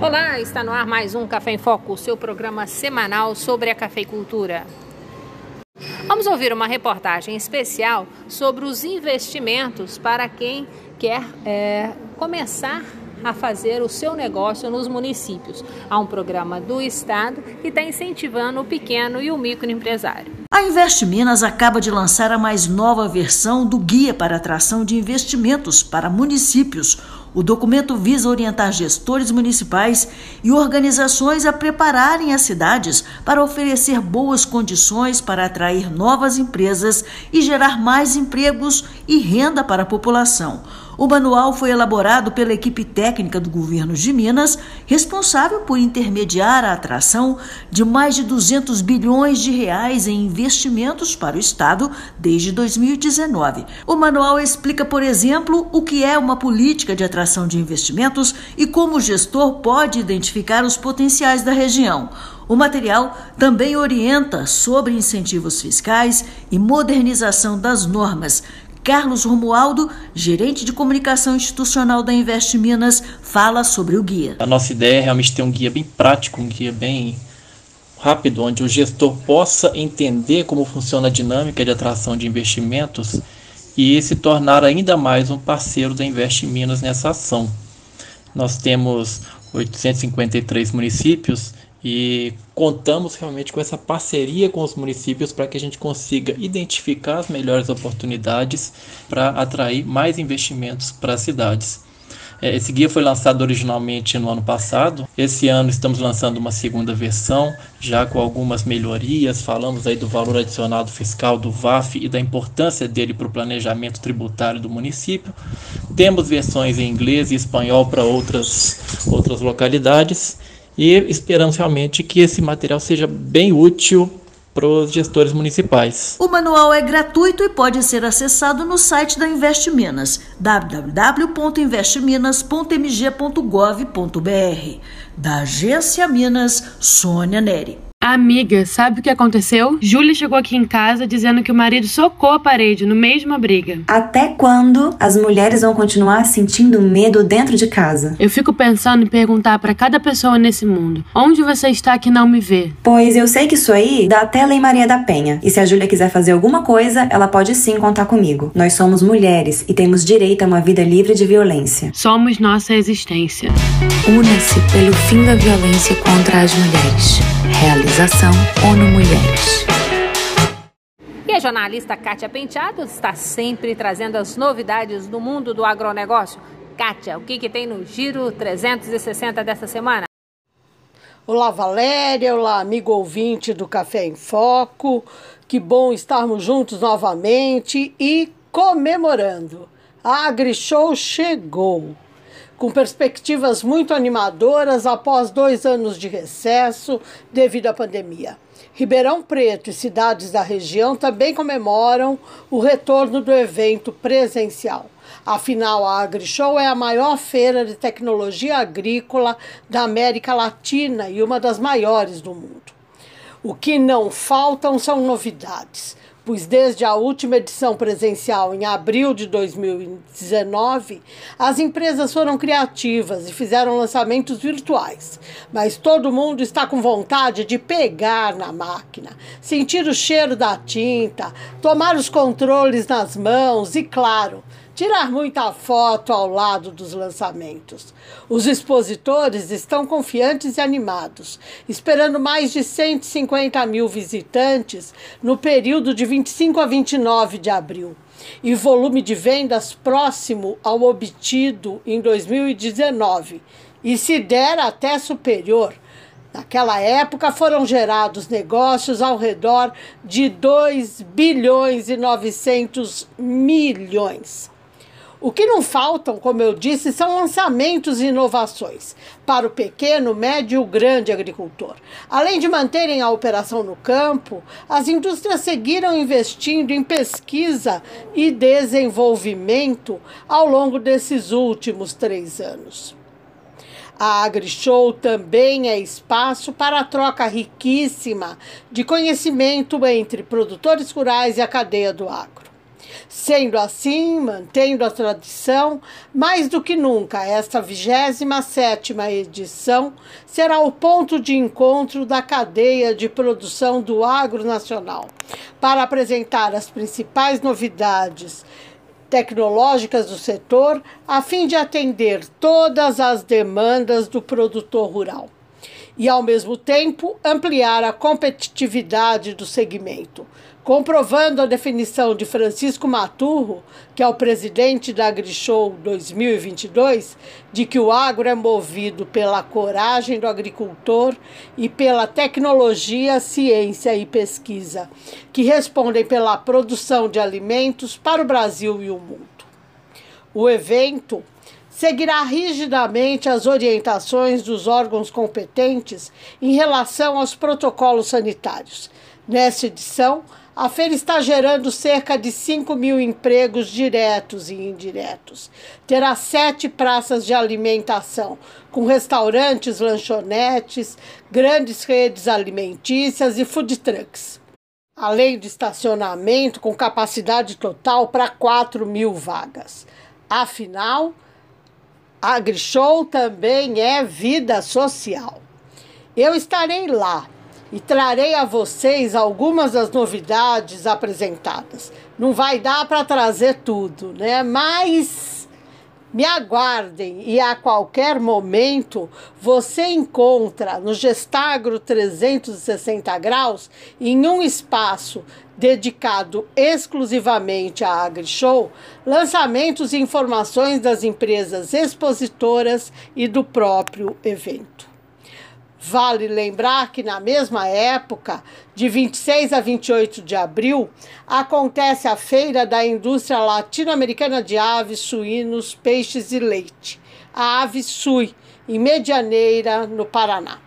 Olá, está no ar mais um Café em Foco, seu programa semanal sobre a cafeicultura. Vamos ouvir uma reportagem especial sobre os investimentos para quem quer é, começar a fazer o seu negócio nos municípios. Há um programa do Estado que está incentivando o pequeno e o microempresário. A Invest Minas acaba de lançar a mais nova versão do Guia para Atração de Investimentos para Municípios. O documento visa orientar gestores municipais e organizações a prepararem as cidades para oferecer boas condições para atrair novas empresas e gerar mais empregos e renda para a população. O manual foi elaborado pela equipe técnica do governo de Minas, responsável por intermediar a atração de mais de 200 bilhões de reais em investimentos para o Estado desde 2019. O manual explica, por exemplo, o que é uma política de atração de investimentos e como o gestor pode identificar os potenciais da região. O material também orienta sobre incentivos fiscais e modernização das normas Carlos Romualdo, gerente de comunicação institucional da Invest Minas, fala sobre o guia. A nossa ideia é realmente ter um guia bem prático, um guia bem rápido, onde o gestor possa entender como funciona a dinâmica de atração de investimentos e se tornar ainda mais um parceiro da Invest Minas nessa ação. Nós temos 853 municípios e contamos realmente com essa parceria com os municípios para que a gente consiga identificar as melhores oportunidades para atrair mais investimentos para as cidades. É, esse guia foi lançado originalmente no ano passado. Esse ano estamos lançando uma segunda versão, já com algumas melhorias. Falamos aí do valor adicionado fiscal do VAF e da importância dele para o planejamento tributário do município. Temos versões em inglês e espanhol para outras, outras localidades e esperamos realmente que esse material seja bem útil para os gestores municipais. O manual é gratuito e pode ser acessado no site da Invest Minas, www.investminas.mg.gov.br. Da Agência Minas, Sônia Neri. Amiga, sabe o que aconteceu? Júlia chegou aqui em casa dizendo que o marido socou a parede no mesmo briga. Até quando as mulheres vão continuar sentindo medo dentro de casa? Eu fico pensando em perguntar para cada pessoa nesse mundo: onde você está que não me vê? Pois eu sei que isso aí dá até Lei Maria da Penha. E se a Júlia quiser fazer alguma coisa, ela pode sim contar comigo. Nós somos mulheres e temos direito a uma vida livre de violência. Somos nossa existência. Una-se pelo fim da violência contra as mulheres. Realização ONU Mulheres. E a jornalista Kátia Penteado está sempre trazendo as novidades do mundo do agronegócio. Kátia, o que, que tem no Giro 360 dessa semana? Olá, Valéria. Olá, amigo ouvinte do Café em Foco. Que bom estarmos juntos novamente e comemorando. A AgriShow chegou com perspectivas muito animadoras após dois anos de recesso devido à pandemia. Ribeirão Preto e cidades da região também comemoram o retorno do evento presencial. Afinal, a AgriShow é a maior feira de tecnologia agrícola da América Latina e uma das maiores do mundo. O que não faltam são novidades pois desde a última edição presencial em abril de 2019, as empresas foram criativas e fizeram lançamentos virtuais. Mas todo mundo está com vontade de pegar na máquina, sentir o cheiro da tinta, tomar os controles nas mãos e, claro, tirar muita foto ao lado dos lançamentos. Os expositores estão confiantes e animados, esperando mais de 150 mil visitantes no período de 25 a 29 de abril e volume de vendas próximo ao obtido em 2019 e se der até superior. Naquela época foram gerados negócios ao redor de 2 bilhões e 900 milhões. O que não faltam, como eu disse, são lançamentos e inovações para o pequeno, médio e grande agricultor. Além de manterem a operação no campo, as indústrias seguiram investindo em pesquisa e desenvolvimento ao longo desses últimos três anos. A AgriShow também é espaço para a troca riquíssima de conhecimento entre produtores rurais e a cadeia do agro. Sendo assim, mantendo a tradição, mais do que nunca, esta 27 edição será o ponto de encontro da cadeia de produção do agro nacional, para apresentar as principais novidades tecnológicas do setor, a fim de atender todas as demandas do produtor rural e, ao mesmo tempo, ampliar a competitividade do segmento, comprovando a definição de Francisco Maturro, que é o presidente da AgriShow 2022, de que o agro é movido pela coragem do agricultor e pela tecnologia, ciência e pesquisa, que respondem pela produção de alimentos para o Brasil e o mundo. O evento seguirá rigidamente as orientações dos órgãos competentes em relação aos protocolos sanitários. Nessa edição, a feira está gerando cerca de 5 mil empregos diretos e indiretos. Terá sete praças de alimentação, com restaurantes, lanchonetes, grandes redes alimentícias e food trucks. Além de estacionamento com capacidade total para 4 mil vagas. Afinal, AgriShow também é vida social. Eu estarei lá e trarei a vocês algumas das novidades apresentadas. Não vai dar para trazer tudo, né? Mas me aguardem e a qualquer momento você encontra no Gestagro 360 graus em um espaço dedicado exclusivamente à AgriShow, lançamentos e informações das empresas expositoras e do próprio evento. Vale lembrar que na mesma época, de 26 a 28 de abril, acontece a Feira da Indústria Latino-Americana de Aves, Suínos, Peixes e Leite, a Ave Sui, em Medianeira, no Paraná.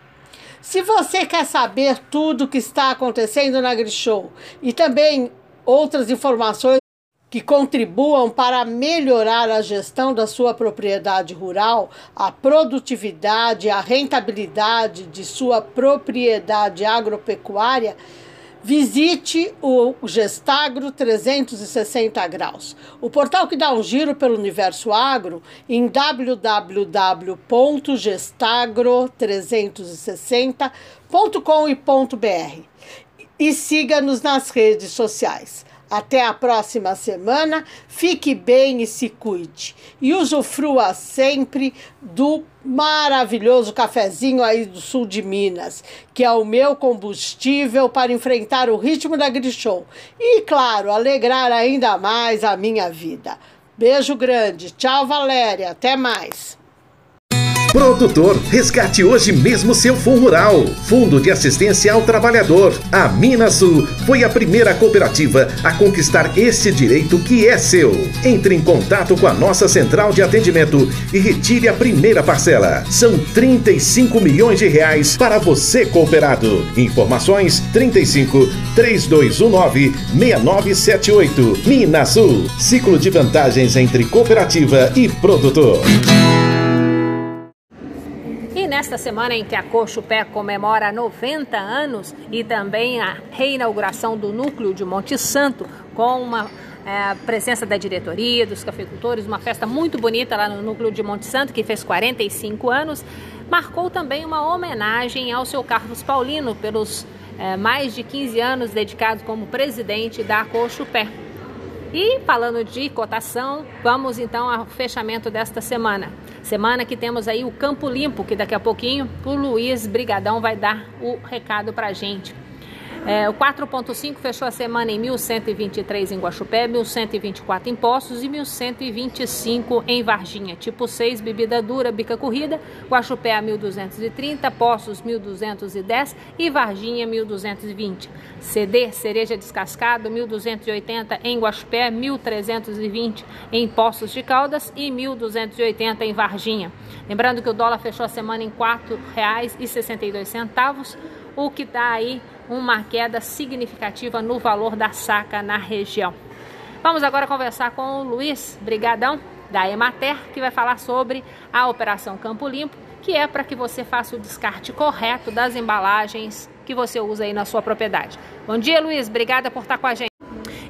Se você quer saber tudo o que está acontecendo na AgriShow e também outras informações que contribuam para melhorar a gestão da sua propriedade rural, a produtividade, a rentabilidade de sua propriedade agropecuária, Visite o Gestagro 360 graus, o portal que dá um giro pelo universo agro em www.gestagro360.com.br e siga-nos nas redes sociais. Até a próxima semana. Fique bem e se cuide. E usufrua sempre do maravilhoso cafezinho aí do sul de Minas, que é o meu combustível para enfrentar o ritmo da Grishow. E, claro, alegrar ainda mais a minha vida. Beijo grande. Tchau, Valéria. Até mais. Produtor, resgate hoje mesmo seu fundo rural. Fundo de Assistência ao Trabalhador. A Minasul foi a primeira cooperativa a conquistar esse direito que é seu. Entre em contato com a nossa central de atendimento e retire a primeira parcela. São 35 milhões de reais para você cooperado. Informações 35 3219 6978. Minasul. Ciclo de vantagens entre cooperativa e produtor nesta semana em que a Cochupé comemora 90 anos e também a reinauguração do núcleo de Monte Santo com uma é, presença da diretoria, dos cafeicultores, uma festa muito bonita lá no núcleo de Monte Santo, que fez 45 anos, marcou também uma homenagem ao seu Carlos Paulino pelos é, mais de 15 anos dedicados como presidente da Cochupé. E falando de cotação, vamos então ao fechamento desta semana. Semana que temos aí o Campo Limpo, que daqui a pouquinho o Luiz Brigadão vai dar o recado pra gente. É, o 4.5 fechou a semana em 1.123 em Guaxupé, 1.124 em Poços e 1.125 em Varginha. Tipo 6, bebida dura, bica corrida, Guaxupé a 1.230, Poços 1.210 e Varginha 1.220. CD, cereja descascado, 1.280 em Guaxupé, 1.320 em Poços de Caldas e 1.280 em Varginha. Lembrando que o dólar fechou a semana em R$ 4,62, o que dá aí uma queda significativa no valor da saca na região. Vamos agora conversar com o Luiz Brigadão, da Emater, que vai falar sobre a Operação Campo Limpo, que é para que você faça o descarte correto das embalagens que você usa aí na sua propriedade. Bom dia, Luiz. Obrigada por estar com a gente.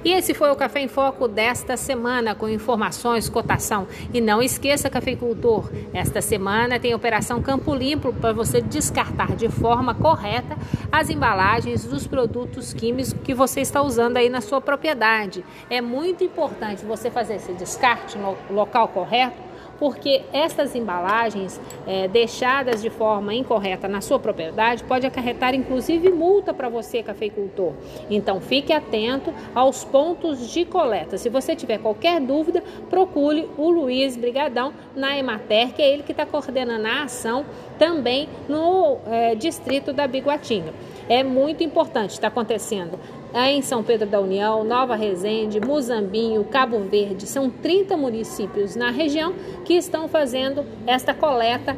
E esse foi o Café em Foco desta semana, com informações, cotação. E não esqueça, cafeicultor, esta semana tem Operação Campo Limpo para você descartar de forma correta as embalagens dos produtos químicos que você está usando aí na sua propriedade. É muito importante você fazer esse descarte no local correto porque estas embalagens é, deixadas de forma incorreta na sua propriedade pode acarretar inclusive multa para você, cafeicultor. Então fique atento aos pontos de coleta. Se você tiver qualquer dúvida, procure o Luiz Brigadão na Emater, que é ele que está coordenando a ação também no é, distrito da Biguatinga. É muito importante, está acontecendo em São Pedro da União, Nova Resende, Muzambinho, Cabo Verde. São 30 municípios na região que estão fazendo esta coleta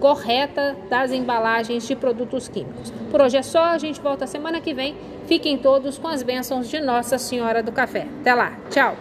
correta das embalagens de produtos químicos. Por hoje é só, a gente volta semana que vem. Fiquem todos com as bênçãos de Nossa Senhora do Café. Até lá, tchau!